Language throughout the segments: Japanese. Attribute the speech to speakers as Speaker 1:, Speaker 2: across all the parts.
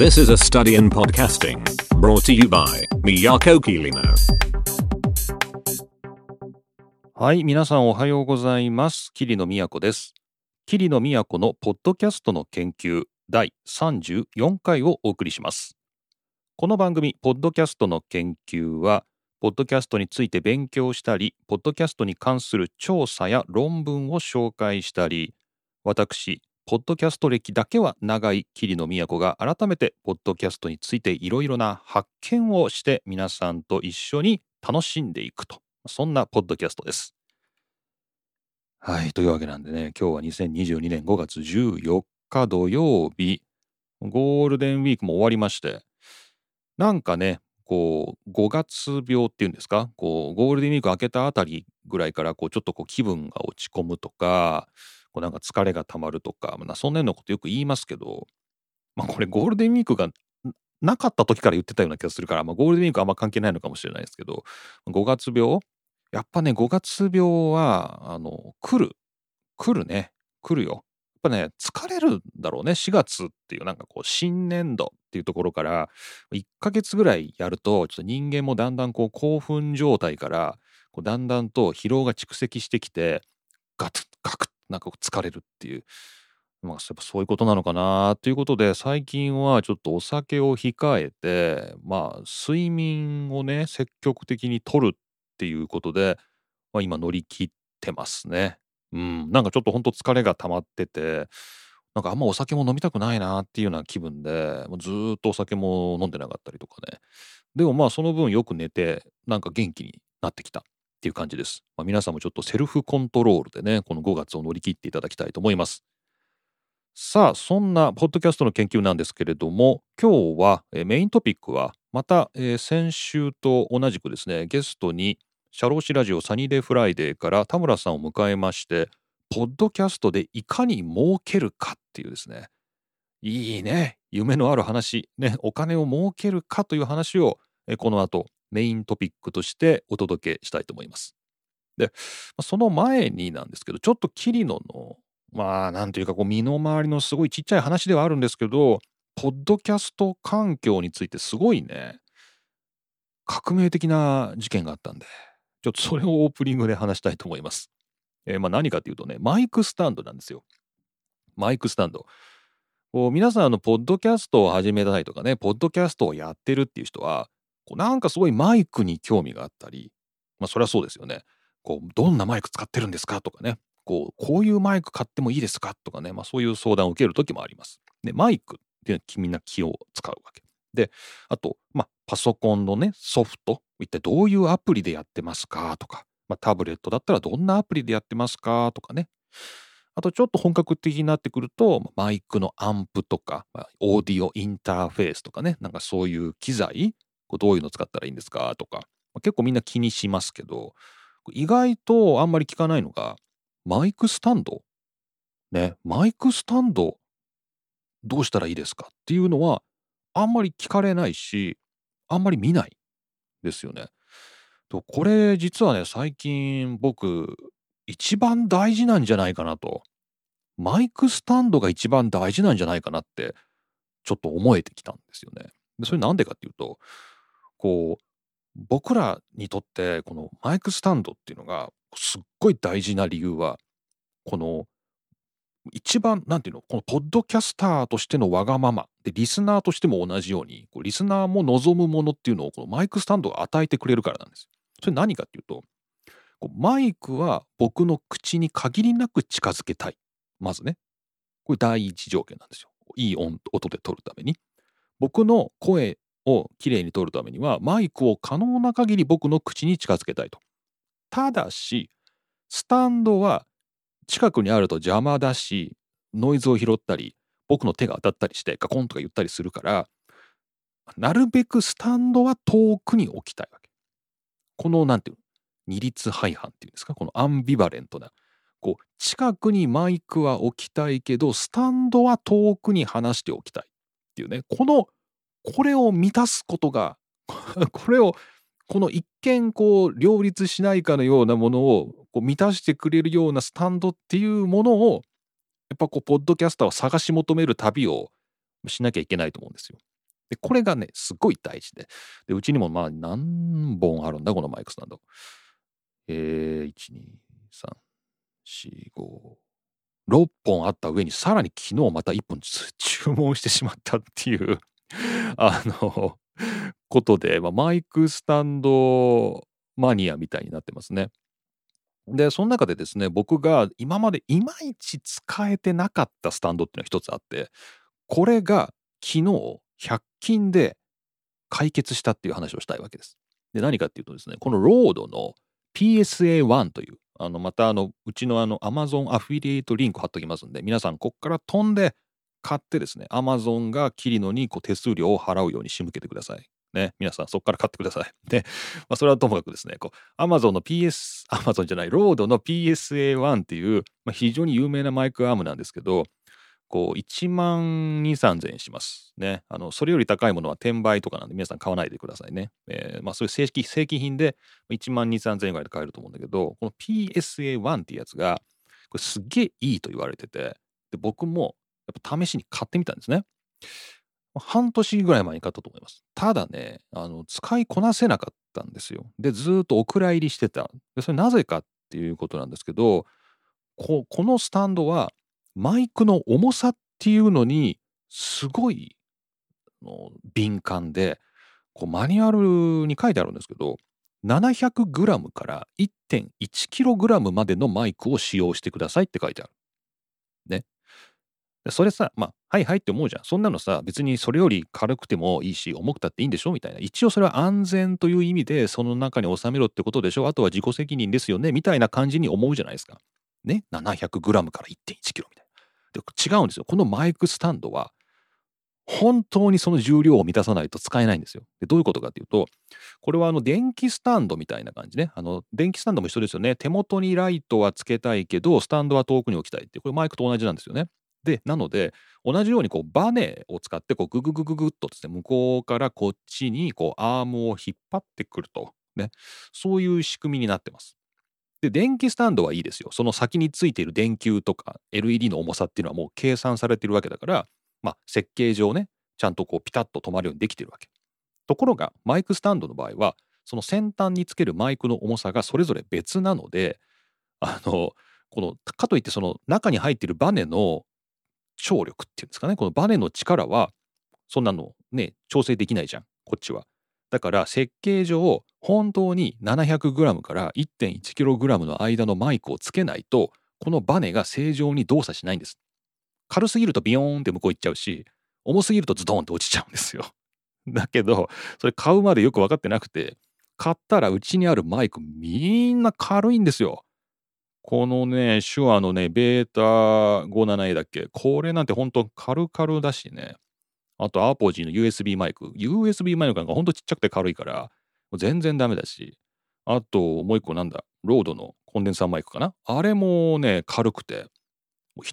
Speaker 1: This is a study in podcasting brought to you by Miyako Kirino.
Speaker 2: はい、皆さんおはようございます。桐野都です。桐野都のポッドキャストの研究第34回をお送りします。この番組、ポッドキャストの研究は、ポッドキャストについて勉強したり、ポッドキャストに関する調査や論文を紹介したり、私、ポッドキャスト歴だけは長い桐野都が改めてポッドキャストについていろいろな発見をして皆さんと一緒に楽しんでいくと。そんなポッドキャストです。はい。というわけなんでね、今日は2022年5月14日土曜日、ゴールデンウィークも終わりまして、なんかね、こう、5月病っていうんですか、こう、ゴールデンウィーク明けたあたりぐらいから、こう、ちょっとこう、気分が落ち込むとか、こうなんか疲れがたまるとか、まあ、そんなようなことよく言いますけど、まあ、これゴールデンウィークがなかった時から言ってたような気がするから、まあ、ゴールデンウィークはあんま関係ないのかもしれないですけど、5月病？やっぱね、5月病は、あの、来る。来るね。来るよ。やっぱね、疲れるんだろうね。4月っていうなんかこう、新年度っていうところから、1ヶ月ぐらいやると、ちょっと人間もだんだんこう、興奮状態から、こうだんだんと疲労が蓄積してきて、ガツッ、ガクッ、なんか疲れるっていう。まあ、やっぱそういうことなのかなということで、最近はちょっとお酒を控えて、まあ、睡眠をね、積極的に取るっていうことで、まあ、今乗り切ってますね。うん、なんかちょっとほんと疲れが溜まってて、なんかあんまお酒も飲みたくないなっていうような気分で、ずっとお酒も飲んでなかったりとかね。でもまあその分よく寝て、なんか元気になってきたっていう感じです。まあ、皆さんもちょっとセルフコントロールでね、この5月を乗り切っていただきたいと思います。さあ、そんなポッドキャストの研究なんですけれども、今日はメイントピックは、また、先週と同じくですね、ゲストに、シャローシラジオサニーデイフライデーから田村さんを迎えまして、ポッドキャストでいかに儲けるかっていうですね、いいね、夢のある話、ね、お金を儲けるかという話を、この後、メイントピックとしてお届けしたいと思います。で、その前になんですけど、ちょっとキリノの、まあ、なんていうか、こう、身の回りのすごいちっちゃい話ではあるんですけど、ポッドキャスト環境についてすごいね、革命的な事件があったんで、ちょっとそれをオープニングで話したいと思います。えーまあ何かっていうとね、マイクスタンドなんですよ。マイクスタンド。こう皆さん、あの、ポッドキャストを始めたいとかね、ポッドキャストをやってるっていう人は、こうなんかすごいマイクに興味があったり、まあそれはそうですよね。こう、どんなマイク使ってるんですかとかね、こう、こういうマイク買ってもいいですかとかね、まあそういう相談を受ける時もあります。で、マイクっていうのはみんな気を使うわけ。で、あと、まあ、パソコンのね、ソフト、一体どういうアプリでやってますかとか、まあ、タブレットだったらどんなアプリでやってますかとかね。あと、ちょっと本格的になってくると、マイクのアンプとか、まオーディオインターフェースとかね、なんかそういう機材、こうどういうの使ったらいいんですか？とか、結構みんな気にしますけど、意外とあんまり聞かないのが、マイクスタンド。ね、マイクスタンド、どうしたらいいですか？っていうのは、あんまり聞かれないし、あんまり見ないですよね。とこれ実はね、最近僕、一番大事なんじゃないかなと。マイクスタンドが一番大事なんじゃないかなって、ちょっと思えてきたんですよね。でそれなんでかっていうと、こう、僕らにとって、このマイクスタンドっていうのが、すっごい大事な理由は、この、一番、なんていうの、このポッドキャスターとしてのわがまま、で、リスナーとしても同じように、こうリスナーも望むものっていうのを、このマイクスタンドが与えてくれるからなんです。それ何かっていうと、こうマイクは僕の口に限りなく近づけたい。まずね。これ第一条件なんですよ。いい音音で撮るために。僕の声をきれいに撮るためには、マイクを可能な限り僕の口に近づけたいと。ただし、スタンドは近くにあると邪魔だし、ノイズを拾ったり、僕の手が当たったりしてガコンとか言ったりするから、なるべくスタンドは遠くに置きたいわけ。この、なんていうの？二律背反っていうんですか？このアンビバレントな。こう、近くにマイクは置きたいけど、スタンドは遠くに離しておきたいっていうね。この、これを満たすことが、これを、この一見こう両立しないかのようなものをこう満たしてくれるようなスタンドっていうものをやっぱこうポッドキャスターを探し求める旅をしなきゃいけないと思うんですよ。で、これがね、すごい大事で。で、うちにもまあ何本あるんだ、このマイクスタンド。えー、1、2、3、4、5、6本あった上にさらに昨日また1本注文してしまったっていう あの、ことで、まあ、マイクスタンドマニアみたいになってますね。で、その中でですね、僕が今までいまいち使えてなかったスタンドっていうのが一つあって、これが昨日100均で解決したっていう話をしたいわけです。で、何かっていうとですね、このロードの PSA1 という、あの、またあの、うちのあの Amazon アフィリエイトリンク貼っときますんで、皆さんこっから飛んで買ってですね、Amazon がキリノにこう手数料を払うように仕向けてください。ね、皆さんそこから買ってください。で、まあ、それはともかくですね、こう、Amazon の PS、Amazon じゃない、ロードの PSA1 っていう、まあ、非常に有名なマイクアームなんですけど、こう、1万2、3000円します。ね。あの、それより高いものは転売とかなんで、皆さん買わないでくださいね。えー、まあ、そういう正規、正規品で1万2、3000円ぐらいで買えると思うんだけど、この PSA1 っていうやつが、これすっげえいいと言われてて、で、僕も、やっぱ試しに買ってみたんですね。半年ぐらい前に買ったと思います。ただね、あの、使いこなせなかったんですよ。で、ずっとお蔵入りしてた。で、それなぜかっていうことなんですけど、ここのスタンドはマイクの重さっていうのにすごいの敏感で、こうマニュアルに書いてあるんですけど、700g から 1.1kg までのマイクを使用してくださいって書いてある。それさ、まあ、はいはいって思うじゃん。そんなのさ、別にそれより軽くてもいいし、重くたっていいんでしょ？みたいな。一応それは安全という意味で、その中に収めろってことでしょ？あとは自己責任ですよね？みたいな感じに思うじゃないですか。ね？700g から 1.1kg みたいな。で違うんですよ。このマイクスタンドは、本当にその重量を満たさないと使えないんですよ。でどういうことかっていうと、これはあの電気スタンドみたいな感じね。あの電気スタンドも一緒ですよね。手元にライトはつけたいけど、スタンドは遠くに置きたいって、これマイクと同じなんですよね。で、なので、同じようにこうバネを使ってこうグググググッとですね、向こうからこっちにこうアームを引っ張ってくると。ね。そういう仕組みになってます。で、電気スタンドはいいですよ。その先についている電球とか LED の重さっていうのはもう計算されてるわけだから、まあ設計上ね、ちゃんとこうピタッと止まるようにできてるわけ。ところが、マイクスタンドの場合は、その先端につけるマイクの重さがそれぞれ別なので、あの、この、かといってその中に入っているバネの張力っていうんですかね、このバネの力は、そんなのね、調整できないじゃん、こっちは。だから設計上、本当に 700g から 1.1kg の間のマイクをつけないと、このバネが正常に動作しないんです。軽すぎるとビヨーンって向こう行っちゃうし、重すぎるとズドンって落ちちゃうんですよ。だけど、それ買うまでよく分かってなくて、買ったらうちにあるマイクみんな軽いんですよ。このね、手話のね、ベータ 57A だっけ？これなんてほんと軽々だしね。あと、アポジーの USB マイク。USB マイクなんかほんとちっちゃくて軽いから、全然ダメだし。あと、もう一個なんだ、ロードのコンデンサーマイクかな？あれもね、軽くて。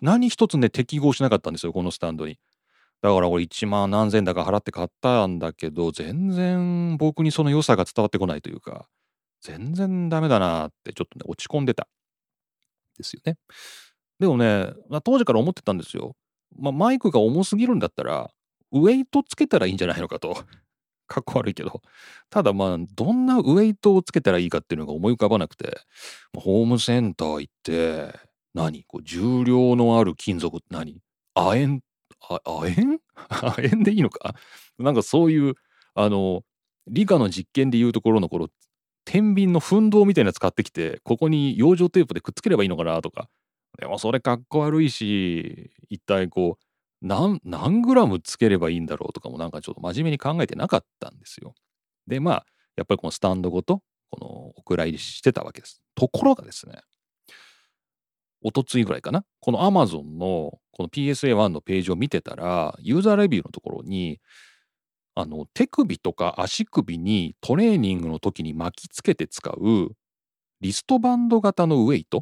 Speaker 2: 何一つね、適合しなかったんですよ、このスタンドに。だから俺1万何千だか払って買ったんだけど、全然僕にその良さが伝わってこないというか、全然ダメだなーってちょっとね、落ち込んでた。ですよね。でもね、ま、当時から思ってたんですよ。まあ、マイクが重すぎるんだったら、ウェイトつけたらいいんじゃないのかと。かっこ悪いけど。ただまあ、どんなウェイトをつけたらいいかっていうのが思い浮かばなくて、ホームセンター行って、何？こう重量のある金属って何？亜鉛、亜鉛？亜鉛でいいのか？なんかそういう、あの、理科の実験でいうところの頃、天秤の奮闘みたいなやつ買ってきて、ここに養生テープでくっつければいいのかなとか。でもそれかっこ悪いし、一体こう、何、何グラムつければいいんだろうとかもなんかちょっと真面目に考えてなかったんですよ。で、まあ、やっぱりこのスタンドごと、このお蔵入りしてたわけです。ところがですね、おとついぐらいかな、この Amazon のこの PSA1 のページを見てたら、ユーザーレビューのところに、あの手首とか足首にトレーニングの時に巻きつけて使うリストバンド型のウェイト、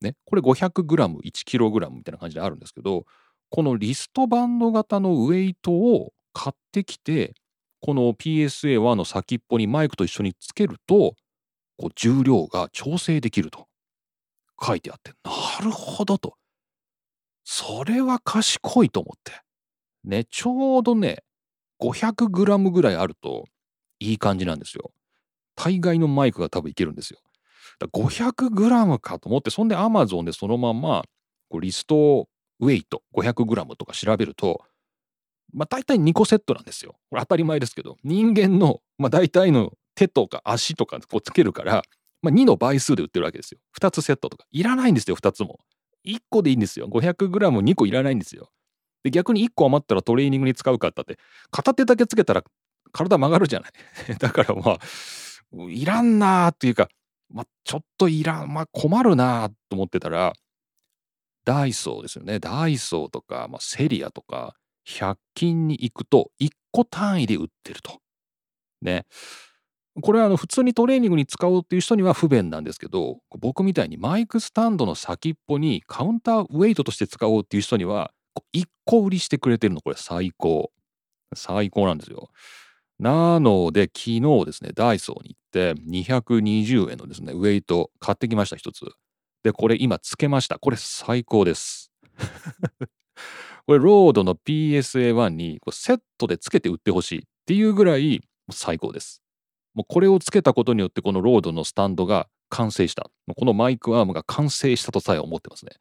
Speaker 2: ね、これ 500g、1kg みたいな感じであるんですけど、このリストバンド型のウェイトを買ってきて、この PSA1 の先っぽにマイクと一緒につけると、こう重量が調整できると書いてあって、なるほどと。それは賢いと思って。ね、ちょうどね、500g ぐらいあるといい感じなんですよ。大概のマイクが多分いけるんですよ。500g かと思ってそんで Amazon でそのままこうリストウェイト 500g とか調べるとまあ大体2個セットなんですよ。これ当たり前ですけど人間のまあ大体の手とか足とかこうつけるから、まあ、2の倍数で売ってるわけですよ。2つセットとかいらないんですよ2つも。1個でいいんですよ。500g2 個いらないんですよ。で逆に1個余ったらトレーニングに使うかったって片手だけつけたら体曲がるじゃない。だからまあいらんなーっていうか、まあ、ちょっといらん、まあ、困るなーと思ってたらダイソーですよね。ダイソーとか、まあ、セリアとか100均に行くと1個単位で売ってると。ね。これはあの普通にトレーニングに使おうっていう人には不便なんですけど僕みたいにマイクスタンドの先っぽにカウンターウェイトとして使おうっていう人には1個売りしてくれてるの。これ最高。最高なんですよ。なので昨日ですねダイソーに行って220円のですねウェイト買ってきました一つ。でこれ今つけました。これ最高です。これロードの PSA1 にセットでつけて売ってほしいっていうぐらい最高です。もうこれをつけたことによってこのロードのスタンドが完成した。このマイクアームが完成したとさえ思ってますね。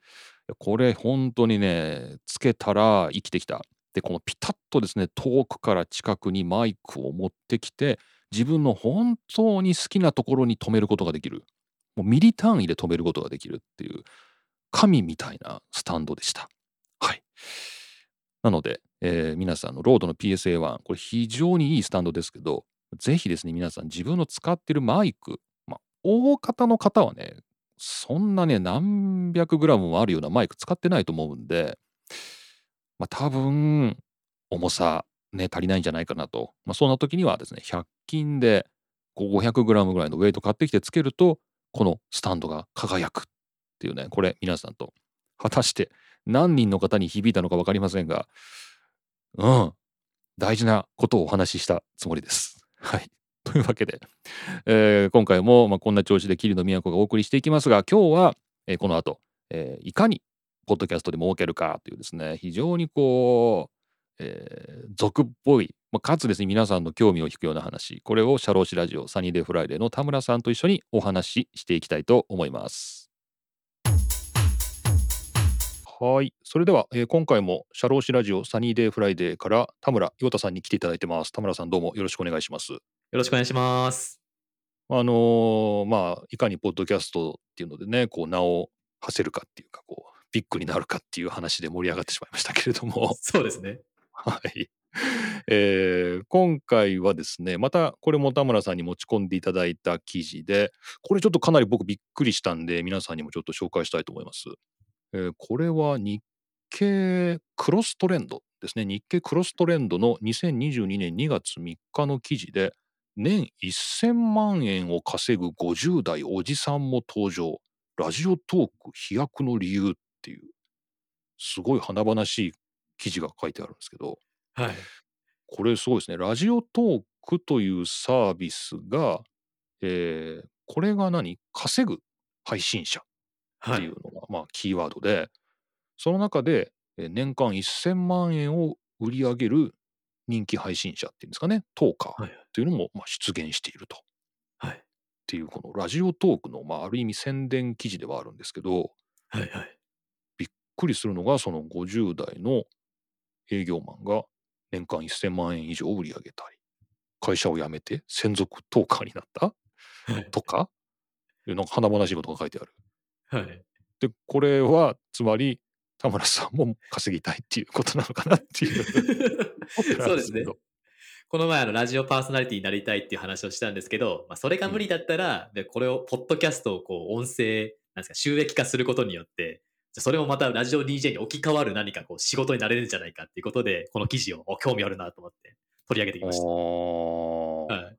Speaker 2: これ本当にね、つけたら生きてきた。で、このピタッとですね、遠くから近くにマイクを持ってきて、自分の本当に好きなところに止めることができる。もうミリ単位で止めることができるっていう、神みたいなスタンドでした。はい。なので、えー、皆さんのロードの PSA1、これ非常にいいスタンドですけど、ぜひですね、皆さん自分の使ってるマイク、まあ、大方の方はね、そんなね、何百グラムもあるようなマイク使ってないと思うんで、まあ、多分、重さね、足りないんじゃないかなと。まあ、そんな時にはですね、100均で500グラムぐらいのウェイト買ってきてつけると、このスタンドが輝くっていうね、これ皆さんと、果たして何人の方に響いたのか分かりませんが、うん、大事なことをお話ししたつもりです。はい。というわけで、えー、今回も、まあ、こんな調子で桐野都がお送りしていきますが、今日は、えー、この後、えー、いかにポッドキャストで儲けるかというですね、非常にこう、えー、俗っぽい、まあ、かつですね、皆さんの興味を引くような話、これを社労士ラジオサニーデイフライデーの田村さんと一緒にお話ししていきたいと思います。はい。それでは、えー、今回も社労士ラジオサニーデイフライデーから田村陽太さんに来ていただいてます。田村さんどうもよろしくお願いします。よ
Speaker 3: ろしくお願いします。
Speaker 2: あのー、まあ、いかにポッドキャストっていうのでね、こう名を馳せるかっていうか、こう、ビッグになるかっていう話で盛り上がってしまいましたけれども。
Speaker 3: そうですね。
Speaker 2: はい。えー、今回はですね、またこれも田村さんに持ち込んでいただいた記事で、これちょっとかなり僕びっくりしたんで、皆さんにもちょっと紹介したいと思います。えー、これは日経クロストレンドですね。日経クロストレンドの2022年2月3日の記事で、年1000万円を稼ぐ50代おじさんも登場。ラジオトーク飛躍の理由っていう、すごい華々しい記事が書いてあるんですけど、
Speaker 3: はい。
Speaker 2: これすごいですね。ラジオトークというサービスが、えー、これが何？稼ぐ配信者っていうのが、まあ、キーワードで、その中で年間1000万円を売り上げる人気配信者っていうんですかね、トーカーというのもまあ出現していると。
Speaker 3: はい。
Speaker 2: っていうこのラジオトークの、まあ、ある意味宣伝記事ではあるんですけど、
Speaker 3: はいはい。
Speaker 2: びっくりするのがその50代の営業マンが年間1000万円以上売り上げたり会社を辞めて専属トーカーになった、はい、とかなんか華々しいことが書いてある。
Speaker 3: はい。
Speaker 2: で、これは、つまり、田村さんも稼ぎたいっていうことなのかなっていう
Speaker 3: そうですね。この前あのラジオパーソナリティになりたいっていう話をしたんですけど、まあ、それが無理だったら、でこれをポッドキャストをこう音声なんですか収益化することによってそれもまたラジオ DJ に置き換わる何かこう仕事になれるんじゃないかっていうことでこの記事を興味あるなと思って取り上げてきました。
Speaker 2: はい、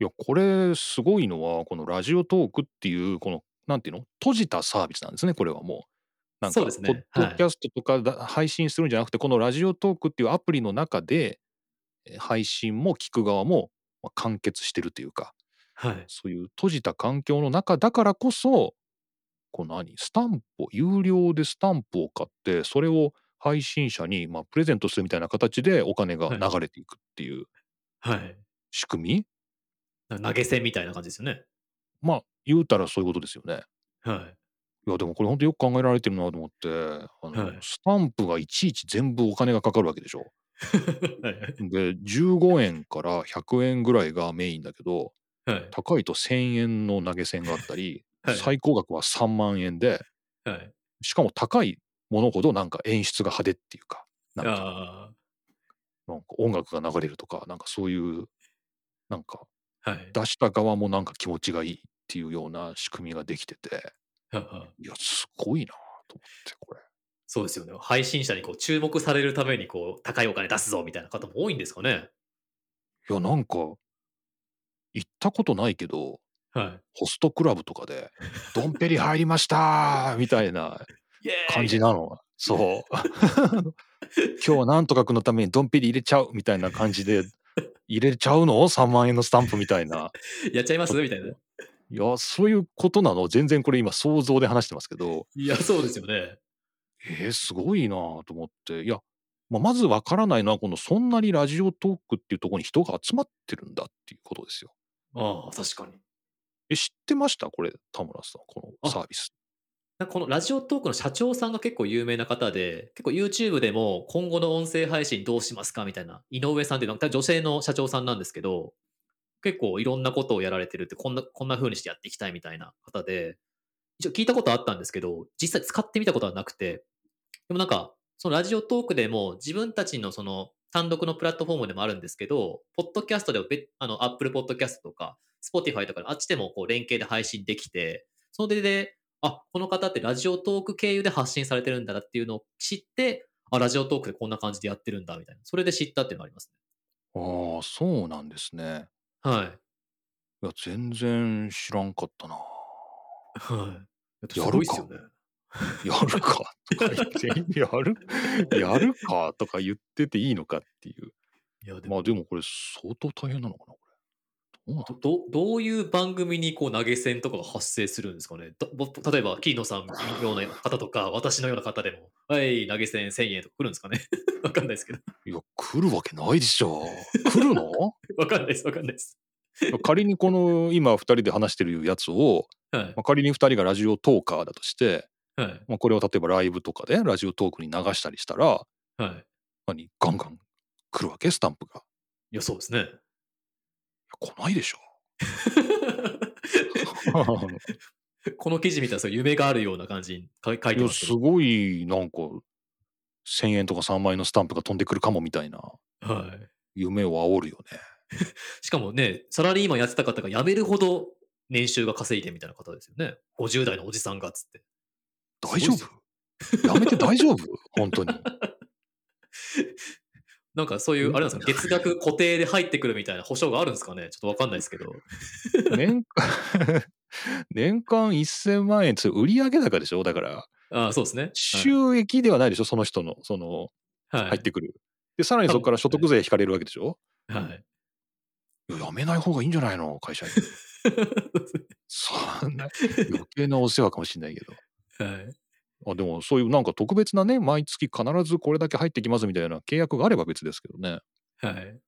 Speaker 2: いやこれすごいのはこのラジオトークっていうこのなんていうの？閉じたサービスなんですね、これはもう。なんか、ポッドキャストとか配信するんじゃなくて、このラジオトークっていうアプリの中で、配信も聞く側も完結してるというか、
Speaker 3: はい、
Speaker 2: そういう閉じた環境の中だからこそ、こう何スタンプを、有料でスタンプを買って、それを配信者に、まあ、プレゼントするみたいな形でお金が流れていくっていう
Speaker 3: はい。
Speaker 2: 仕組み、
Speaker 3: な投げ銭みたいな感じですよね。
Speaker 2: まあ言うたらそういうことですよね。
Speaker 3: はい。
Speaker 2: いやでもこれ本当よく考えられてるなと思ってあの、
Speaker 3: はい
Speaker 2: スタンプがいちいち全部お金がかかるわけでしょ。で15円から100円ぐらいがメインだけど
Speaker 3: はい。
Speaker 2: 高いと1,000円の投げ銭があったり、
Speaker 3: はい
Speaker 2: 最高額は3万円で
Speaker 3: はい。
Speaker 2: しかも高いものほどなんか演出が派手っていうかなんか
Speaker 3: あ
Speaker 2: なんか音楽が流れるとかなんかそういうなんか。出した側もなんか気持ちがいいっていうような仕組みができてて
Speaker 3: い
Speaker 2: やすごいなと思ってこれ。
Speaker 3: そうですよね。配信者にこう注目されるためにこう高いお金出すぞみたいな方も多いんですかね。
Speaker 2: いやなんか行ったことないけど
Speaker 3: は。
Speaker 2: ホストクラブとかで「ドンペリ入りました!」みたいな感じなの。そう。今日はなんとかくんのためにドンペリ入れちゃうみたいな感じで入れちゃうの ?3 万円のスタンプみたいな。
Speaker 3: やっちゃいます？みたいな。
Speaker 2: いやそういうことなの？全然これ今想像で話してますけど
Speaker 3: いや、そうですよね。
Speaker 2: えー、すごいなと思っていや、まあ、まずわからないのはこのそんなにラジオトークっていうところに人が集まってるんだっていうことですよ。
Speaker 3: ああ、確かに。
Speaker 2: え知ってました？これ田村さんこのサービス。
Speaker 3: このラジオトークの社長さんが結構有名な方で、結構 YouTube でも今後の音声配信どうしますかみたいな、井上さんって女性の社長さんなんですけど、結構いろんなことをやられてるって、こんな、こんな風にしてやっていきたいみたいな方で、一応聞いたことあったんですけど、実際使ってみたことはなくて、でもなんか、そのラジオトークでも自分たちのその単独のプラットフォームでもあるんですけど、ポッドキャストでも、あの、Apple Podcast とか、Spotify とかあっちでもこう連携で配信できて、それで、あ、この方ってラジオトーク経由で発信されてるんだなっていうのを知って、あ、ラジオトークでこんな感じでやってるんだみたいな。それで知ったっていうのがありますね
Speaker 2: ああそうなんですね。
Speaker 3: ね。はい。
Speaker 2: いや全然知らんかったな。
Speaker 3: はい。
Speaker 2: やるか
Speaker 3: すごいっすよね。
Speaker 2: やるか？とか言って、やる？やるか？とか言ってていいのかっていう。
Speaker 3: いや、でも、
Speaker 2: まあでもこれ相当大変なのかな。ど
Speaker 3: どういう番組にこう投げ銭とかが発生するんですかね？例えば、桐野さんのような方とか、私のような方でも、はい、投げ銭1000円とか来るんですかね？わかんないですけど。
Speaker 2: いや、来るわけないでしょ。来るの？
Speaker 3: わかんないです、わかんないです。
Speaker 2: 仮にこの今2人で話してるやつを、
Speaker 3: はい
Speaker 2: ま。あ、仮に2人がラジオトーカーだとして、
Speaker 3: はい。
Speaker 2: まあ、これを例えばライブとかでラジオトークに流したりしたら、
Speaker 3: はい。
Speaker 2: 何？ガンガン来るわけ？スタンプが。
Speaker 3: いや、そうですね。
Speaker 2: 来ないでしょ。
Speaker 3: この記事見たら夢があるような感じに書いてますけど。
Speaker 2: ごいなんか1,000円とか3万円のスタンプが飛んでくるかもみたいな
Speaker 3: はい。
Speaker 2: 夢を煽るよね。
Speaker 3: しかもね、サラリーマンやってた方が辞めるほど年収が稼いでみたいな方ですよね。50代のおじさんがっつって。
Speaker 2: 大丈
Speaker 3: す
Speaker 2: 夫やめて大丈夫？本当に。
Speaker 3: なんかそういう、
Speaker 2: うん
Speaker 3: あれなんですか、月額固定で入ってくるみたいな保証があるんですかね？ちょっとわかんないですけど。
Speaker 2: 年間 年間1000万円って売上高でしょ？だから
Speaker 3: ああ、そうですね。
Speaker 2: 収益ではないでしょ？その人のその
Speaker 3: はい。
Speaker 2: 入ってくる。でさらにそこから所得税引かれるわけでしょ？
Speaker 3: はい。
Speaker 2: いややめない方がいいんじゃないの？会社に。そんな余計なお世話かもしれないけど。
Speaker 3: はい。
Speaker 2: あでもそういうなんか特別なね毎月必ずこれだけ入ってきますみたいな契約があれば別ですけどね。
Speaker 3: はい。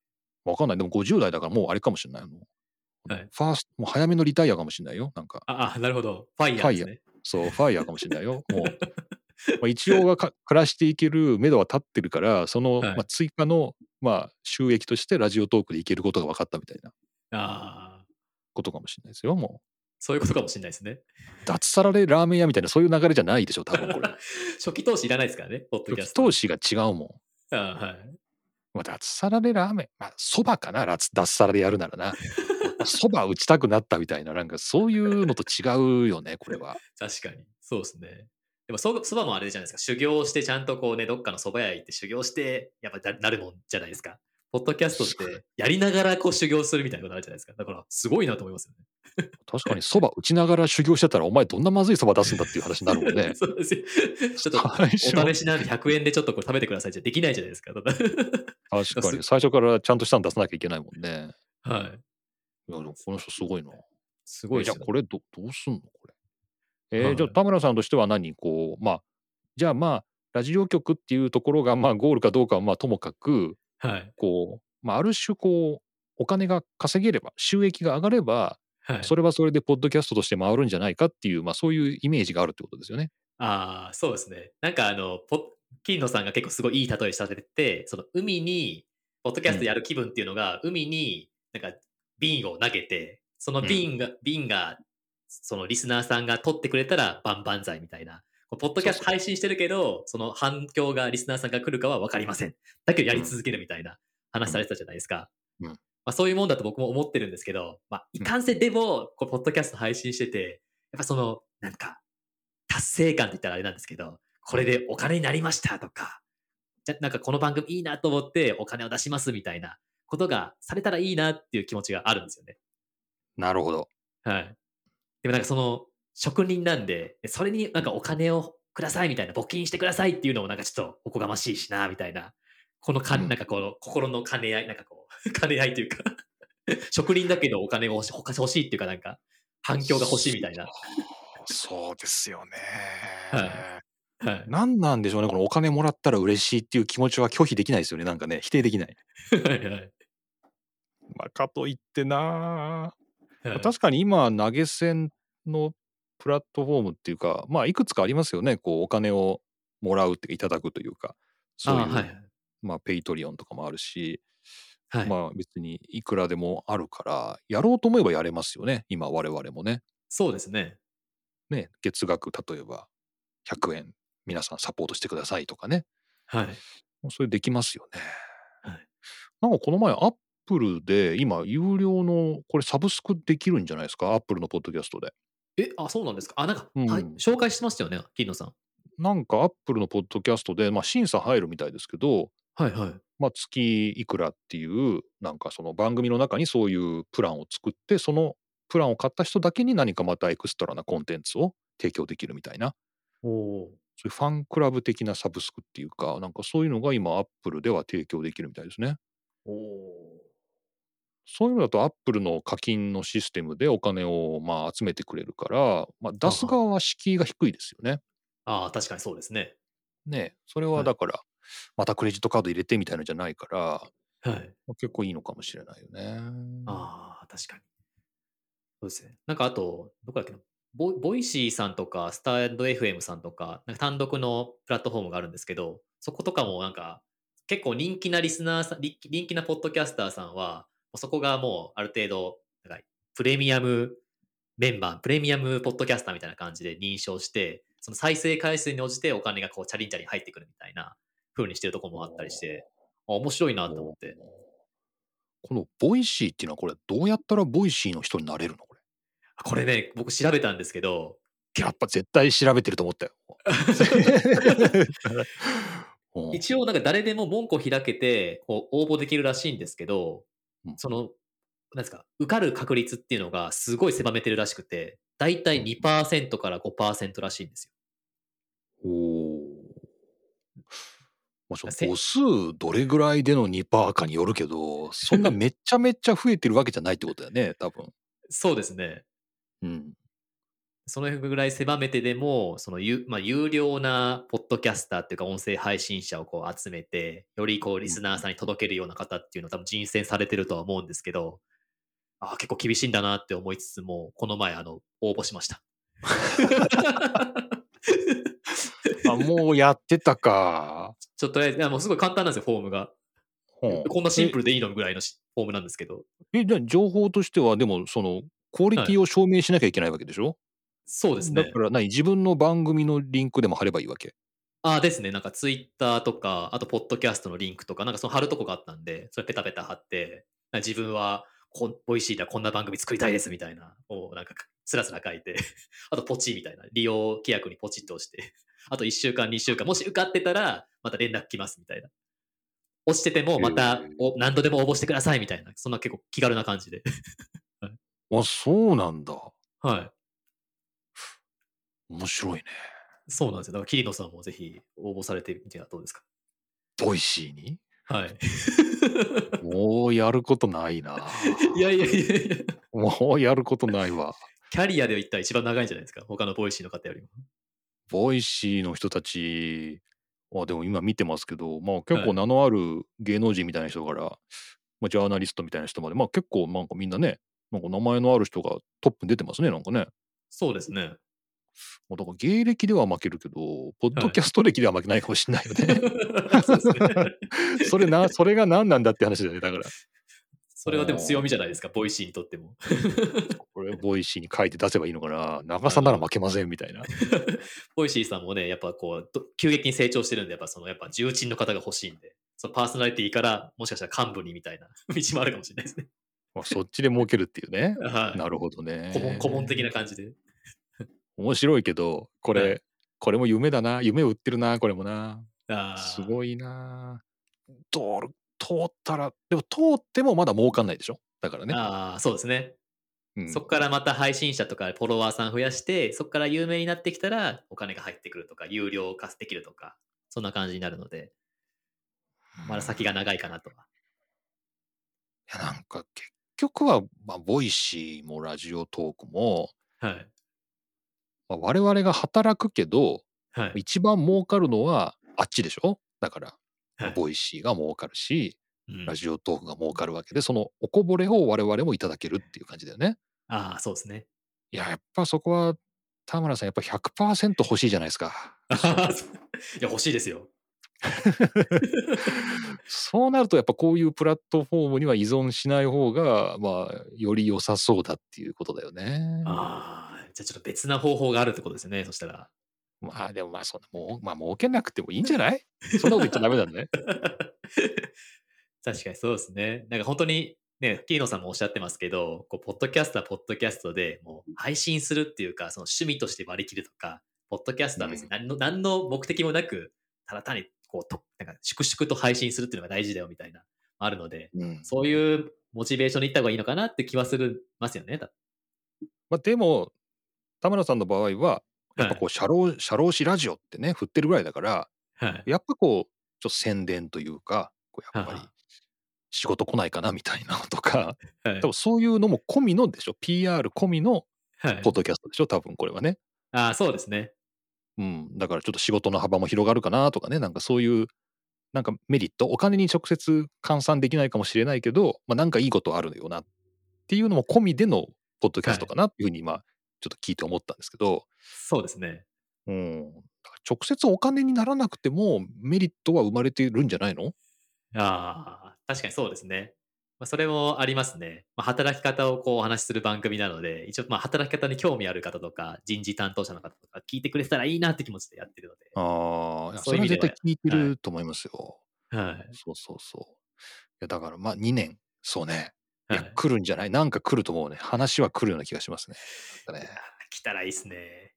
Speaker 2: わかんない。でも50代だからもうあれかもしれない。
Speaker 3: はい。
Speaker 2: ファーストもう早めのリタイアかもしれないよ。なんか。
Speaker 3: あ、あなるほど。ファイヤーですね。
Speaker 2: そうファイヤーかもしれないよ。もう、まあ、一応がか暮らしていける目処は立ってるからその、
Speaker 3: はい
Speaker 2: まあ、追加の、まあ、収益としてラジオトークでいけることが分かったみたいな。
Speaker 3: ああ、
Speaker 2: ことかもしれないですよも
Speaker 3: そういうことかもしれないですね。
Speaker 2: う脱サラでラーメン屋みたいなそういう流れじゃないでしょ多分これ
Speaker 3: 初期投資いらないですからね、ポッドキャスト。
Speaker 2: 投資が違うもん
Speaker 3: ああはい。
Speaker 2: まあ、脱サラでラーメン、まあ、そばかな、脱脱サラでやるならな。そば打ちたくなったみたいな、なんかそういうのと違うよね、これは。
Speaker 3: 確かに。そうですね。でもそ、そばもあれじゃないですか。修行して、ちゃんとこうね、どっかの蕎麦屋行って修行して、やっぱななるもんじゃないですか。ポッドキャストって、やりながらこう修行するみたいなことあるじゃないですか。だから、すごいなと思いますよね。
Speaker 2: 確かにそば打ちながら修行してたら、お前どんなまずいそば出すんだっていう話になるもんね。
Speaker 3: そうですよ。ちょっと、お試しなんで100円でちょっとこれ食べてくださいじゃできないじゃないですか。
Speaker 2: 確かに、最初からちゃんとしたの出さなきゃいけないもんね。
Speaker 3: はい。
Speaker 2: いや、でもこの人すごいな。
Speaker 3: すごい
Speaker 2: じゃあこれどどうすんのこれ？えー
Speaker 3: はい
Speaker 2: じゃあ田村さんとしては何こう、まあ、じゃあまあ、ラジオ局っていうところがまあゴールかどうかはまあともかく
Speaker 3: はい。
Speaker 2: こう、まあ、ある種こうお金が稼げれば収益が上がれば
Speaker 3: はい。
Speaker 2: それはそれでポッドキャストとして回るんじゃないかっていう、まあ、そういうイメージがあるってことですよね。
Speaker 3: ああ、そうですね。なんかあの、ポ金野さんが結構すごいいい例えしたてて、その海に、ポッドキャストやる気分っていうのが、海になんか瓶を投げて、その瓶が、瓶が、そのリスナーさんが取ってくれたら万々歳みたいな。ポッドキャスト配信してるけど、その反響がリスナーさんが来るかは分かりません。だけどやり続けるみたいな話されてたじゃないですか。
Speaker 2: うんうん
Speaker 3: まあ、そういうもんだと僕も思ってるんですけど、まあ、いかんせんでも、こうポッドキャスト配信してて、やっぱその、なんか、達成感って言ったらあれなんですけど、これでお金になりましたとか、じゃなんかこの番組いいなと思ってお金を出しますみたいなことがされたらいいなっていう気持ちがあるんですよね。
Speaker 2: なるほど。
Speaker 3: はい。でもなんかその職人なんで、それになんかお金をくださいみたいな、募金してくださいっていうのもなんかちょっとおこがましいしな、みたいな。このか、
Speaker 2: うん
Speaker 3: なんかこの心の兼ね合い、なんかこう、兼ね合いというか、職人だけどお金が欲し欲しいっていうかなんか、反響が欲しいみたいな。
Speaker 2: そうですよね。
Speaker 3: はいはい。
Speaker 2: 何なんでしょうねこのお金もらったら嬉しいっていう気持ちは拒否できないですよねなんかね否定できない。
Speaker 3: はいはい
Speaker 2: まあ、かといってな
Speaker 3: はい
Speaker 2: 確かに今投げ銭のプラットフォームっていうかまあいくつかありますよねこうお金をもらうっていうかいただくというかそういう
Speaker 3: あはい
Speaker 2: まあペイトリオンとかもあるし、
Speaker 3: はい。
Speaker 2: まあ別にいくらでもあるからやろうと思えばやれますよね今我々もね。
Speaker 3: そうですね。
Speaker 2: ね月額例えば100円皆さんサポートしてくださいとかね
Speaker 3: はい。
Speaker 2: それできますよね。
Speaker 3: はい
Speaker 2: なんかこの前アップルで今有料のこれサブスクできるんじゃないですか？アップルのポッドキャストで。
Speaker 3: え、あ、そうなんですか。あ、なんか、
Speaker 2: うん
Speaker 3: はい、紹介してましたよね、桐野さん。
Speaker 2: なんかアップルのポッドキャストで、まあ、審査入るみたいですけど、
Speaker 3: はいはい。
Speaker 2: まあ、月いくらっていうなんかその番組の中にそういうプランを作ってそのプランを買った人だけに何かまたエクストラなコンテンツを提供できるみたいな
Speaker 3: おお
Speaker 2: そういうファンクラブ的なサブスクっていうかなんかそういうのが今アップルでは提供できるみたいですね。
Speaker 3: おお
Speaker 2: そういうのだとアップルの課金のシステムでお金をまあ集めてくれるから、まあ、出す側は敷居が低いですよね。
Speaker 3: ああ、確かにそうですね。
Speaker 2: ねそれ
Speaker 3: は
Speaker 2: はいだから、またクレジットカード入れてみたいのじゃないから、
Speaker 3: はい。
Speaker 2: まあ結構いいのかもしれないよね。
Speaker 3: ああ、確かに。そうですね。なんかあと、どこだっけな。ボボイシーさんとか、スタンド FM さんとか、なんか単独のプラットフォームがあるんですけど、そことかもなんか、結構人気なリスナーさん、り人気なポッドキャスターさんは、そこがもうある程度、なんかプレミアムメンバー、プレミアムポッドキャスターみたいな感じで認証して、その再生回数に応じてお金がこうチャリンチャリン入ってくるみたいな風にしてるところもあったりして、あ面白いなと思って。
Speaker 2: このボイシーっていうのはこれどうやったらボイシーの人になれるの？これ。
Speaker 3: これね、僕調べたんですけど、
Speaker 2: やっぱ絶対調べてると思ったよ。うん
Speaker 3: 一応なんか誰でも門戸開けてこう応募できるらしいんですけど、
Speaker 2: うん
Speaker 3: その、なんですか、受かる確率っていうのがすごい狭めてるらしくて、だいたい2%から5%らしいんですよ。
Speaker 2: おーまあ、母数どれぐらいでの2%かによるけどそんなめっちゃめっちゃ増えてるわけじゃないってことだよね多分。
Speaker 3: そうですね。
Speaker 2: うん、
Speaker 3: そのぐらい狭めてでも、その有,、まあ、有料なポッドキャスターっていうか音声配信者をこう集めて、よりこうリスナーさんに届けるような方っていうのを多分人選されてるとは思うんですけど、ああ、結構厳しいんだなって思いつつも、この前あの応募しました。
Speaker 2: あもうやってたか。
Speaker 3: ちょっととりあえず、もうすごい簡単なんですよ、フォームが。
Speaker 2: うん
Speaker 3: こんなシンプルでいいのぐらいのしフォームなんですけど。
Speaker 2: ええじゃあ情報としてはでもそのクオリティを証明しなきゃいけないわけでしょ、
Speaker 3: そうですね
Speaker 2: だか。ら何自分の番組のリンクでも貼ればいいわけ？
Speaker 3: ああですね。なんかツイッターとか、あとポッドキャストのリンクとか、なんかその貼るとこがあったんで、それペタペタ貼って、自分はこんボイシーではこんな番組作りたいですみたいな、をなんかスラスラ書いて、あとポチみたいな、利用規約にポチッと押して、あと1週間、2週間、もし受かってたら、また連絡来ますみたいな。落ちてても、またお何度でも応募してくださいみたいな、そんな結構気軽な感じで。
Speaker 2: あそうなんだ。
Speaker 3: はい。
Speaker 2: 面白いね。
Speaker 3: そうなんですよ。だから、桐野さんもぜひ応募されてみてはどうですか？
Speaker 2: ボイシーに？
Speaker 3: はい。
Speaker 2: もうやることないな。
Speaker 3: いやいやいやいや。
Speaker 2: もうやることないわ。
Speaker 3: キャリアで言ったら一番長いんじゃないですか？他のボイシーの方よりも。
Speaker 2: ボイシーの人たち、あでも今見てますけど、まあ結構名のある芸能人みたいな人から、まあ、ジャーナリストみたいな人まで、まあ結構なんかみんなね、なんか名前のある人がトップに出てますね、なんかね。
Speaker 3: そうですね。
Speaker 2: もうだから芸歴では負けるけど、ポッドキャスト歴では負けないかもしれないよね。
Speaker 3: そ
Speaker 2: れな、それが何なんだって話だよね、だから。
Speaker 3: それはでも強みじゃないですか、ボイシーにとっても。
Speaker 2: これ、ボイシーに書いて出せばいいのかな。長さなら負けませんみたいな。
Speaker 3: ボイシーさんもね、やっぱこう、ど急激に成長してるんで、やっぱその、やっぱ重鎮の方が欲しいんで、そのパーソナリティから、もしかしたら幹部にみたいな道もあるかもしれないですね。
Speaker 2: まあ、そっちで儲けるっていうね。
Speaker 3: はい。
Speaker 2: なるほどね。
Speaker 3: 顧問顧問的な感じで。
Speaker 2: 面白いけど、これ、
Speaker 3: はい
Speaker 2: これも夢だな。夢を売ってるな、これもな。すごいな。通る、通ったら、でも通ってもまだ儲かんないでしょ？だからね。
Speaker 3: あー、そうですね。
Speaker 2: うん
Speaker 3: そこからまた配信者とかフォロワーさん増やして、そこから有名になってきたらお金が入ってくるとか、有料化できるとか、そんな感じになるので、まだ先が長いかなとは。
Speaker 2: いや、なんか結局は、まあ、ボイシーもラジオトークも、
Speaker 3: はい。
Speaker 2: まあ、我々が働くけど、
Speaker 3: はい。
Speaker 2: 一番儲かるのはあっちでしょ？だから、
Speaker 3: はい
Speaker 2: ボイシーが儲かるし、
Speaker 3: うん
Speaker 2: ラジオトークが儲かるわけで、そのおこぼれを我々もいただけるっていう感じだよね。
Speaker 3: ああ、そうですね。
Speaker 2: いや、やっぱそこは、田村さん、やっぱ100%欲しいじゃないですか。
Speaker 3: いや、欲しいですよ。
Speaker 2: そうなると、やっぱこういうプラットフォームには依存しない方が、まあ、より良さそうだっていうことだよね。
Speaker 3: ああ、じゃあちょっと別な方法があるってことですね、そしたら。
Speaker 2: まあ、でもまあ、そんな、もう、まあ、儲けなくてもいいんじゃない？そんなこと言っちゃダメだね。
Speaker 3: 確かにそうですね。なんか本当に、ね、キーノさんもおっしゃってますけど、こうポッドキャストはポッドキャストでもう配信するっていうか、その趣味として割り切るとか、ポッドキャストは別に何の,、何の目的もなく、ただ単にこうとなんか粛々と配信するっていうのが大事だよみたいな、あるので、
Speaker 2: うん。
Speaker 3: そういうモチベーションにいった方がいいのかなって気はするますよね。だ
Speaker 2: まあ、でも、田村さんの場合は、やっぱこう、社労、社労士ラジオってね、振ってるぐらいだから、
Speaker 3: はい。
Speaker 2: やっぱこう、ちょっと宣伝というか、こうやっぱり
Speaker 3: はは
Speaker 2: 仕事来ないかなみたいなのとか、
Speaker 3: はい
Speaker 2: 多分そういうのも込みのでしょ ?PR 込みの
Speaker 3: はい
Speaker 2: ポッドキャストでしょ？多分これはね。
Speaker 3: ああ、そうですね。
Speaker 2: うん。だからちょっと仕事の幅も広がるかなとかね、なんかそういう、なんかメリット、お金に直接換算できないかもしれないけど、まあなんかいいことあるよなっていうのも込みでのポッドキャストかなっていうふうに今、ちょっと聞いて思ったんですけど、
Speaker 3: そうですね。
Speaker 2: うん。直接お金にならなくてもメリットは生まれてるんじゃないの？
Speaker 3: ああ、確かにそうですね。まあ、それもありますね。まあ、働き方をこうお話しする番組なので、一応まあ働き方に興味ある方とか、人事担当者の方とか聞いてくれてたらいいなって気持ちでやってるので。
Speaker 2: ああ、
Speaker 3: そ
Speaker 2: そうれは絶
Speaker 3: いう意味では
Speaker 2: 対聞いてると思いますよ。
Speaker 3: はい。
Speaker 2: そうそうそう。いやだからまあ2年、そうね。いや、
Speaker 3: はい、
Speaker 2: 来るんじゃない？なんか来ると思うね。話は来るような気がしますね。ね。
Speaker 3: 来たらいいですね。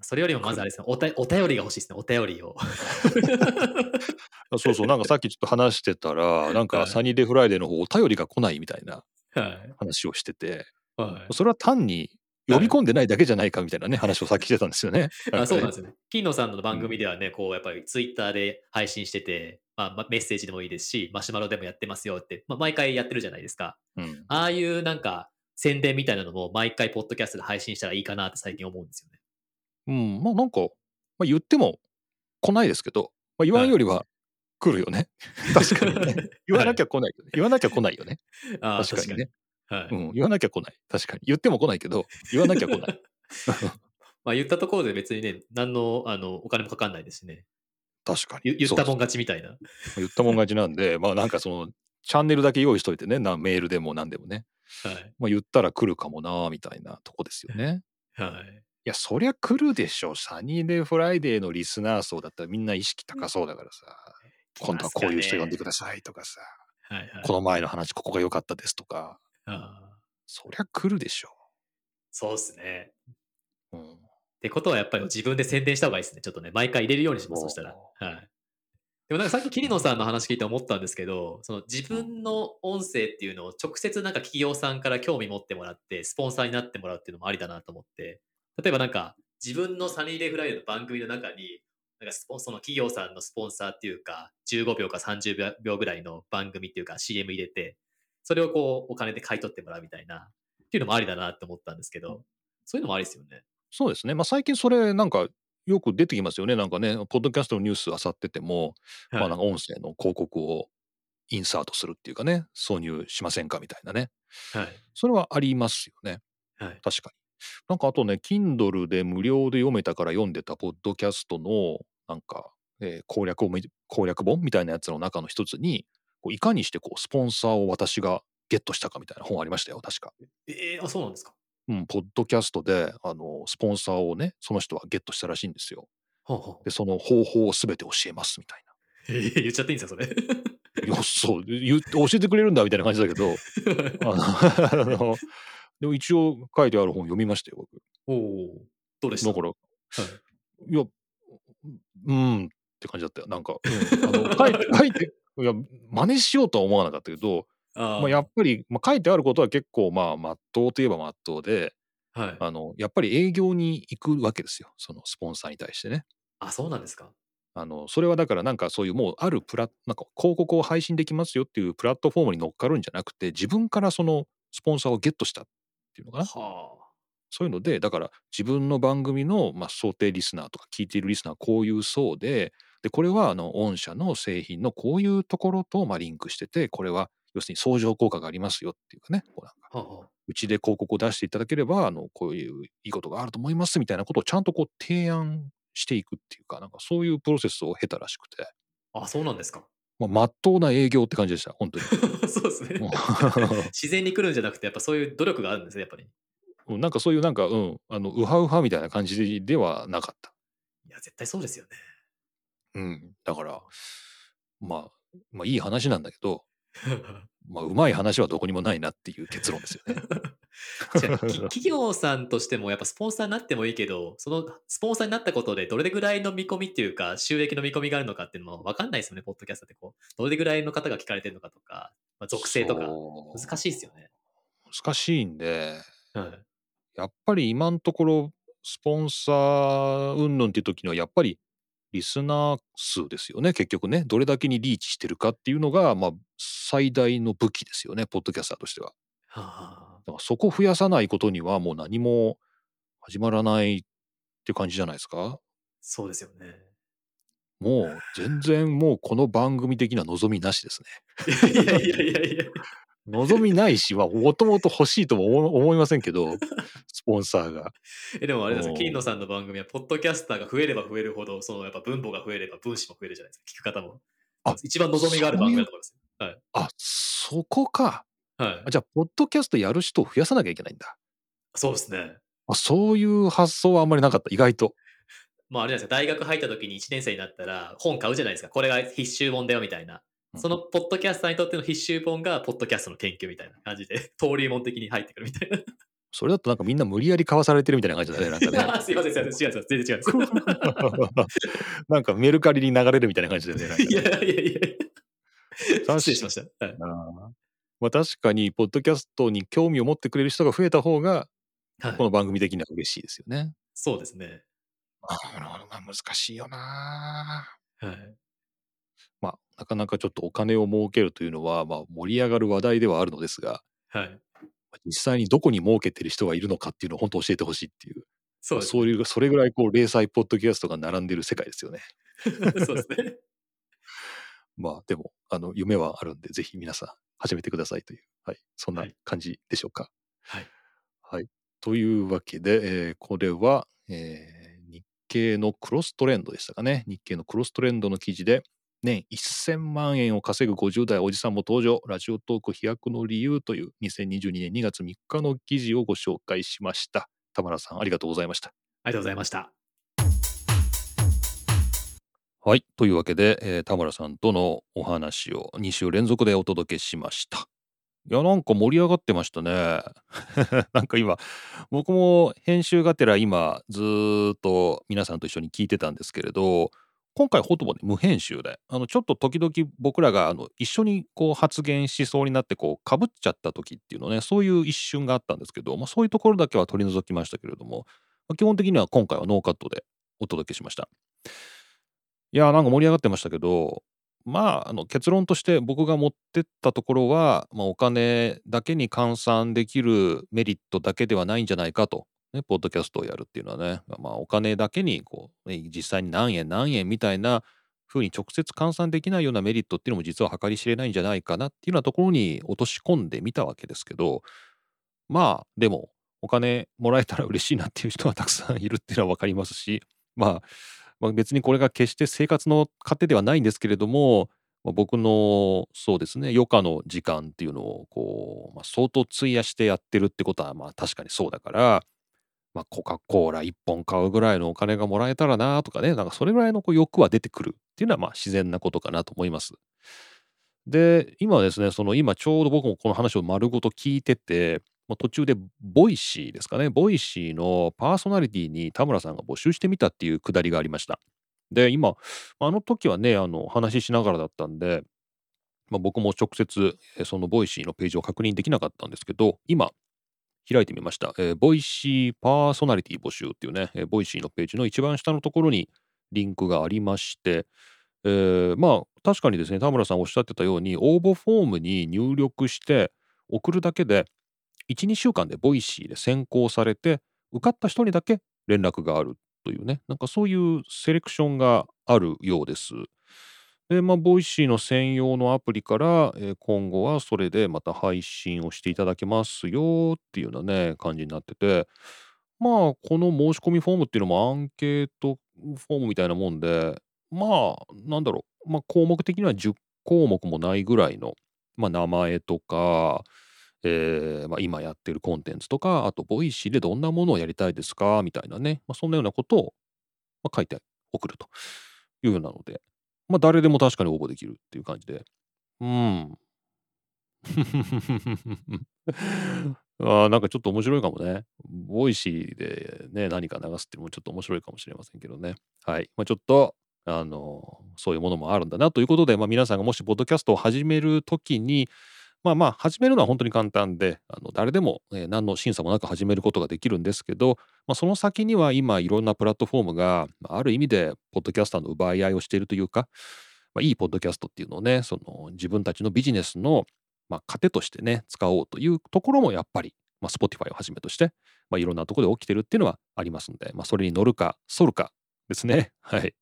Speaker 3: それよりもまずあれですね、おたお便りが欲しいですね、お便りを。
Speaker 2: あそうそう、なんかさっきちょっと話してたら、なん
Speaker 3: はい。
Speaker 2: かサニーデイフライデーの方お便りが来ないみたいな
Speaker 3: はい。
Speaker 2: 話をしてて、
Speaker 3: はい。
Speaker 2: それは単に呼び込んでないだけじゃないかみたいなね、話をさっきしてたんですよね。
Speaker 3: あそうなん
Speaker 2: す
Speaker 3: ですよね。金野さんの番組ではね、こうやっぱりツイッターで配信してて、まあまあ、メッセージでもいいですし、マシュマロでもやってますよって、まあ、毎回やってるじゃないですか。
Speaker 2: うん。
Speaker 3: ああいうなんか宣伝みたいなのも毎回ポッドキャストで配信したらいいかなって最近思うんですよね。
Speaker 2: うん、まあなんか、まあ、言っても来ないですけど、まあ、言わんよりは来るよね。確かにね。言わなきゃ来ない。言わなきゃ来ないよね。
Speaker 3: ああ
Speaker 2: 確かにね。
Speaker 3: はい
Speaker 2: うん、言わなきゃ来ない。確かに。言っても来ないけど、言わなきゃ来ない。
Speaker 3: まあ言ったところで別にね、何のあのお金もかかんないですしね。
Speaker 2: 確かに。
Speaker 3: 言言ったもん勝ちみたいな。
Speaker 2: 言ったもん勝ちなんで、まあなんかその、チャンネルだけ用意しといてね、なメールでも何でもね。
Speaker 3: はい。
Speaker 2: まあ言ったら来るかもな、みたいなとこですよね。
Speaker 3: はい。
Speaker 2: いや、そりゃ来るでしょ。サニーデイフライデーのリスナー層だったらみんな意識高そうだからさ。今度はこういう人呼んでくださいとかさ。
Speaker 3: はいはい。
Speaker 2: この前の話ここが良かったですとか。
Speaker 3: ああ
Speaker 2: そりゃ来るでしょ。
Speaker 3: そうですね。
Speaker 2: うん。
Speaker 3: ってことはやっぱり自分で宣伝した方がいいですね。ちょっとね、毎回入れるようにします、そしたら。はい。でもなんかさっき桐野さんの話聞いて思ったんですけど、その自分の音声っていうのを直接なんか企業さんから興味持ってもらって、スポンサーになってもらうっていうのもありだなと思って、例えばなんか自分のサニーデイフライデーの番組の中に、なんかスポンその企業さんのスポンサーっていうか、15秒か30秒秒ぐらいの番組っていうか CM 入れて、それをこうお金で買い取ってもらうみたいな、っていうのもありだなって思ったんですけど、そういうのもありですよね。
Speaker 2: そうですね。まあ最近それなんかよく出てきますよね。なんかね、ポッドキャストのニュース漁ってても、まあ
Speaker 3: はい
Speaker 2: なんか音声の広告をインサートするっていうかね、挿入しませんかみたいなね。
Speaker 3: はい。
Speaker 2: それはありますよね。
Speaker 3: はい。
Speaker 2: 確かに。なんかあとね、Kindle で無料で読めたから読んでたポッドキャストのなんか、えー攻略をめ攻略本みたいなやつの中の一つに、こういかにしてこうスポンサーを私がゲットしたかみたいな本ありましたよ、確か。
Speaker 3: えー、あ、そうなんですか。
Speaker 2: うん、ポッドキャストであのスポンサーをね、その人はゲットしたらしいんですよ。
Speaker 3: ほうほう
Speaker 2: で、その方法を全て教えますみたい
Speaker 3: えー、言っちゃっていいんですか、それ。
Speaker 2: な。いや、そう、言って教えてくれるんだみたいな感じだけど、あの あのでも一応書いてある本読みましたよ、僕。
Speaker 3: おお。どうでした？
Speaker 2: だから、
Speaker 3: はい
Speaker 2: いや、うんって感じだったよ。なんか、うん、あの 書いて、書いて、いや、真似しようとは思わなかったけど、
Speaker 3: あ
Speaker 2: まあ、やっぱり、まあ、書いてあることは結構、まあ、まっとうといえばまっとうで、
Speaker 3: はい。
Speaker 2: あの、やっぱり営業に行くわけですよ。そのスポンサーに対してね。
Speaker 3: あ、そうなんですか。
Speaker 2: あの、それはだからなんかそういうもうあるプラなんか広告を配信できますよっていうプラットフォームに乗っかるんじゃなくて、自分からそのスポンサーをゲットしたっていうのかな。
Speaker 3: は
Speaker 2: そういうので、だから自分の番組の、まあ、想定リスナーとか聞いているリスナーはこういう層で、で、これはあの御社の製品のこういうところとまあリンクしてて、これは要するに相乗効果がありますよっていうかね、こうなんか。うちで広告を出していただければ、あの、こういういいことがあると思いますみたいなことをちゃんとこう提案していくっていうか、なんかそういうプロセスを経たらしくて、
Speaker 3: あ、そうなんですか。
Speaker 2: まあ、真っ当な営業って感じでした、本当に。
Speaker 3: そうですね
Speaker 2: も。
Speaker 3: 自然に来るんじゃなくて、やっぱそういう努力があるんですね、やっぱり。
Speaker 2: うなんかそういうなんか、うん、あの、ウハウハみたいな感じではなかった。
Speaker 3: いや、絶対そうですよね。
Speaker 2: うん。だから、まあ、まあいい話なんだけど、まあうまい話はどこにもないなっていう結論ですよね。
Speaker 3: じゃあき企業さんとしてもやっぱスポンサーになってもいいけど、そのスポンサーになったことでどれぐらいの見込みっていうか、収益の見込みがあるのかっていうのも分かんないですよね、ポッドキャストってこう。どれぐらいの方が聞かれてるのかとか、まあ、属性とか、難しいですよね。
Speaker 2: 難しいんで、
Speaker 3: はい。
Speaker 2: やっぱり今のところ、スポンサー云々っていう時には、やっぱりリスナー数ですよね、結局ね。どれだけにリーチしてるかっていうのが、まあ、最大の武器ですよね、ポッドキャスターとしては。
Speaker 3: はあ、
Speaker 2: だからそこ増やさないことには、もう何も始まらないっていう感じじゃないですか。
Speaker 3: そうですよね。
Speaker 2: もう全然もうこの番組的な望みなしですね。
Speaker 3: いやいやいやいや。
Speaker 2: 望みないしはもともと欲しいとも思思いませんけど、スポンサーが。
Speaker 3: えでもあれですよ、
Speaker 2: おー
Speaker 3: キーノさんの番組は、ポッドキャスターが増えれば増えるほど、そのやっぱ分母が増えれば分子も増えるじゃないですか、聞く方も。
Speaker 2: あ
Speaker 3: 一番望みがある番組だと思いますよ。
Speaker 2: あ、そこか。
Speaker 3: はい。
Speaker 2: じゃあ、ポッドキャストやる人を増やさなきゃいけないんだ。
Speaker 3: そうですね。
Speaker 2: あそういう発想はあんまりなかった、意外と。
Speaker 3: まああれじゃないですか、大学入った時に1年生になったら本買うじゃないですか。これが必修本だよみたいな。
Speaker 2: うん
Speaker 3: そのポッドキャスターにとっての必修本がポッドキャストの研究みたいな感じで、登竜門的に入ってくるみたいな。
Speaker 2: それだとなんかみんな無理やり買わされてるみたいな感じだね。なんかね。
Speaker 3: すいません、すいません、違います。全然違います。
Speaker 2: なんかメルカリに流れるみたいな感じだよね。なんかね
Speaker 3: いやいやいや
Speaker 2: 確
Speaker 3: 失礼しました。はい。
Speaker 2: まあ、確かに、ポッドキャストに興味を持ってくれる人が増えた方が、
Speaker 3: はい
Speaker 2: この番組的には嬉しいですよね。
Speaker 3: そうですね。
Speaker 2: あ難しいよな。
Speaker 3: はい。
Speaker 2: まあ、なかなかちょっとお金を儲けるというのは、まあ、盛り上がる話題ではあるのですが、
Speaker 3: はい。
Speaker 2: 実際にどこに儲けてる人がいるのかっていうのを本当教えてほしいっていう、
Speaker 3: そう
Speaker 2: そういう、それぐらいこう、零細ポッドキャストが並んでる世界ですよね。
Speaker 3: そうですね。
Speaker 2: まあ、でも、あの、夢はあるんで、ぜひ皆さん、始めてくださいという、はい、そんな
Speaker 3: はい
Speaker 2: 感じでしょうか。
Speaker 3: はい。
Speaker 2: はい。というわけで、えーこれは、えー日経のクロストレンドでしたかね。日経のクロストレンドの記事で、年1000万円を稼ぐ50代おじさんも登場、ラジオトーク飛躍の理由という2022年2月3日の記事をご紹介しました。田村さん、ありがとうございました。
Speaker 3: ありがとうございました。
Speaker 2: はい。というわけで、えー田村さんとのお話を2週連続でお届けしました。いや、なんか盛り上がってましたね。なんか今、僕も編集がてら今、ずーっと皆さんと一緒に聞いてたんですけれど、今回ほとぼね、無編集で、あの、ちょっと時々僕らがあの一緒にこう発言しそうになって、かぶっちゃった時っていうのね、そういう一瞬があったんですけど、まあそういうところだけは取り除きましたけれども、まあ基本的には今回はノーカットでお届けしました。いやーなんか盛り上がってましたけどまああの結論として僕が持ってったところは、まあ、お金だけに換算できるメリットだけではないんじゃないかとね、ポッドキャストをやるっていうのはね、まあ、お金だけにこう、実際に何円何円みたいな風に直接換算できないようなメリットっていうのも実は計り知れないんじゃないかなっていうようなところに落とし込んでみたわけですけどまあでもお金もらえたら嬉しいなっていう人はたくさんいるっていうのは分かりますし、まあ、まあ別にこれが決して生活の糧ではないんですけれども、まあ、僕のそうですね余暇の時間っていうのをこう、まあ、相当費やしてやってるってことはまあ確かにそうだからまあ、コカ・コーラ1本買うぐらいのお金がもらえたらなとかね、なんかそれぐらいのこう欲は出てくるっていうのはまあ自然なことかなと思います。で、今ですね、その今ちょうど僕もこの話を丸ごと聞いてて、まあ、途中でボイシーですかね、ボイシーのパーソナリティに田村さんが募集してみたっていうくだりがありました。で、今、あの時はね、あの話ししながらだったんで、まあ、僕も直接そのボイシーのページを確認できなかったんですけど、今、開いてみました。えー、ボイシーパーソナリティ募集っていうね、えー、ボイシーのページの一番下のところにリンクがありまして、えー、まあ確かにですね、田村さんおっしゃってたように、応募フォームに入力して送るだけで、1、2週間でボイシーで選考されて、受かった人にだけ連絡があるというね、なんかそういうセレクションがあるようです。で、まあ、ボイシーの専用のアプリから、えー、今後はそれでまた配信をしていただけますよっていうようなね、感じになってて、まあ、この申し込みフォームっていうのもアンケートフォームみたいなもんで、まあ、なんだろう、まあ、項目的には10項目もないぐらいの、まあ、名前とか、えーまあ、今やってるコンテンツとか、あと、ボイシーでどんなものをやりたいですかみたいなね、まあ、そんなようなことを、まあ、書いて送るというようなので、まあ誰でも確かに応募できるっていう感じで。うん。あなんかちょっと面白いかもね。ボイシーでね、何か流すっていうのもちょっと面白いかもしれませんけどね。はい。まあ、ちょっと、あの、そういうものもあるんだなということで、まあ、皆さんがもしポッドキャストを始めるときに、まあまあ、始めるのは本当に簡単で、あの誰でも、え、何の審査もなく始めることができるんですけど、まあ、その先には今いろんなプラットフォームが、ある意味で、ポッドキャスターの奪い合いをしているというか、まあ、いいポッドキャストっていうのをね、その自分たちのビジネスの、まあ、糧としてね、使おうというところもやっぱり、まあ、Spotify をはじめとして、まあ、いろんなところで起きてるっていうのはありますんで、まあ、それに乗るか、反るかですね。はい。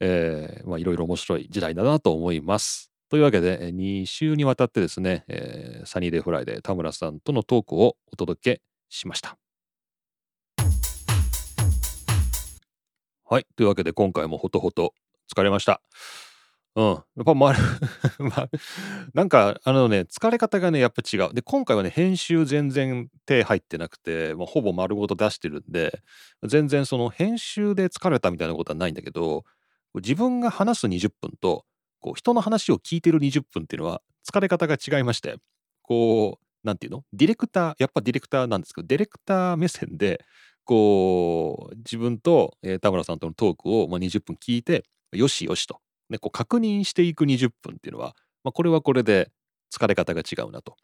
Speaker 2: えー、まあ、いろいろ面白い時代だなと思います。というわけで、2週にわたってですね、えー、サニーデイフライデー田村さんとのトークをお届けしました。はい。というわけで、今回もほとほと疲れました。うん。やっぱ、まあ、まあ、なんか、あのね、疲れ方がね、やっぱ違う。で、今回はね、編集全然手入ってなくて、まあ、ほぼ丸ごと出してるんで、全然その編集で疲れたみたいなことはないんだけど、自分が話す20分と、こう人の話を聞いてる20分っていうのは疲れ方が違いましてこうなんていうの？ディレクターやっぱディレクターなんですけどディレクター目線でこう自分と、えー、田村さんとのトークを、まあ、20分聞いてよしよしと、ね、こう確認していく20分っていうのは、まあ、これはこれで疲れ方が違うなと。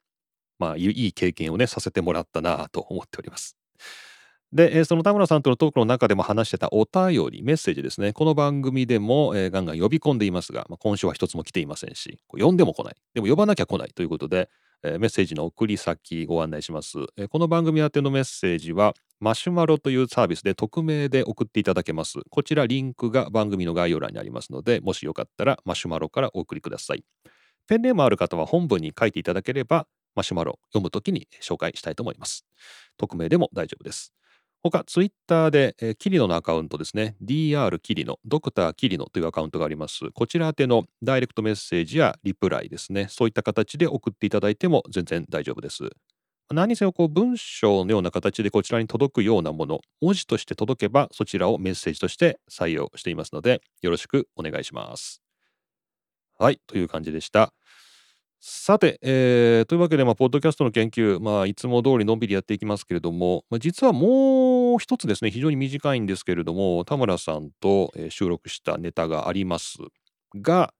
Speaker 2: まあいい経験をねさせてもらったなと思っております。で、その田村さんとのトークの中でも話してたお便り、メッセージですね。この番組でも、えー、ガンガン呼び込んでいますが、まあ、今週は一つも来ていませんし、呼んでも来ない。でも呼ばなきゃ来ないということで、えー、メッセージの送り先ご案内します、えー、この番組宛てのメッセージは、マシュマロというサービスで匿名で送っていただけます。こちらリンクが番組の概要欄にありますので、もしよかったらマシュマロからお送りください。ペンネームある方は本文に書いていただければ、マシュマロ読むときに紹介したいと思います。匿名でも大丈夫です。他、ツイッターで、えー、キリノのアカウントですね。dr キリノ、ドクターキリノというアカウントがあります。こちら宛てのダイレクトメッセージやリプライですね。そういった形で送っていただいても全然大丈夫です。何せよこう文章のような形でこちらに届くようなもの、文字として届けばそちらをメッセージとして採用していますので、よろしくお願いします。はい、という感じでした。さて、えー、というわけで、まあ、ポッドキャストの研究、まあ、いつも通りのんびりやっていきますけれども、まあ、実はもう一つですね、非常に短いんですけれども、田村さんと、収録したネタがありますが、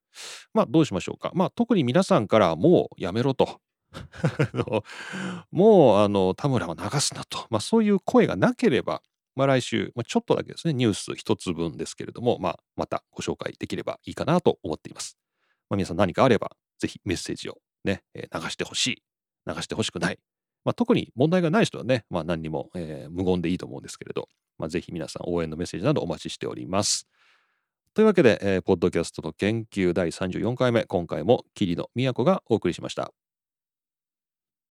Speaker 2: まあ、どうしましょうか。まあ、特に皆さんからもうやめろと。もう、あの、田村は流すなと。まあ、そういう声がなければ、まあ、来週、まあ、ちょっとだけですね、ニュース一つ分ですけれども、まあ、またご紹介できればいいかなと思っています。まあ、皆さん何かあれば、ぜひメッセージをね、流してほしい、流してほしくない。まあ、特に問題がない人はね、まあ、何にも、えー無言でいいと思うんですけれど、まあ、ぜひ皆さん応援のメッセージなどお待ちしております。というわけで、えーポッドキャストの研究第34回目、今回も桐野都がお送りしました。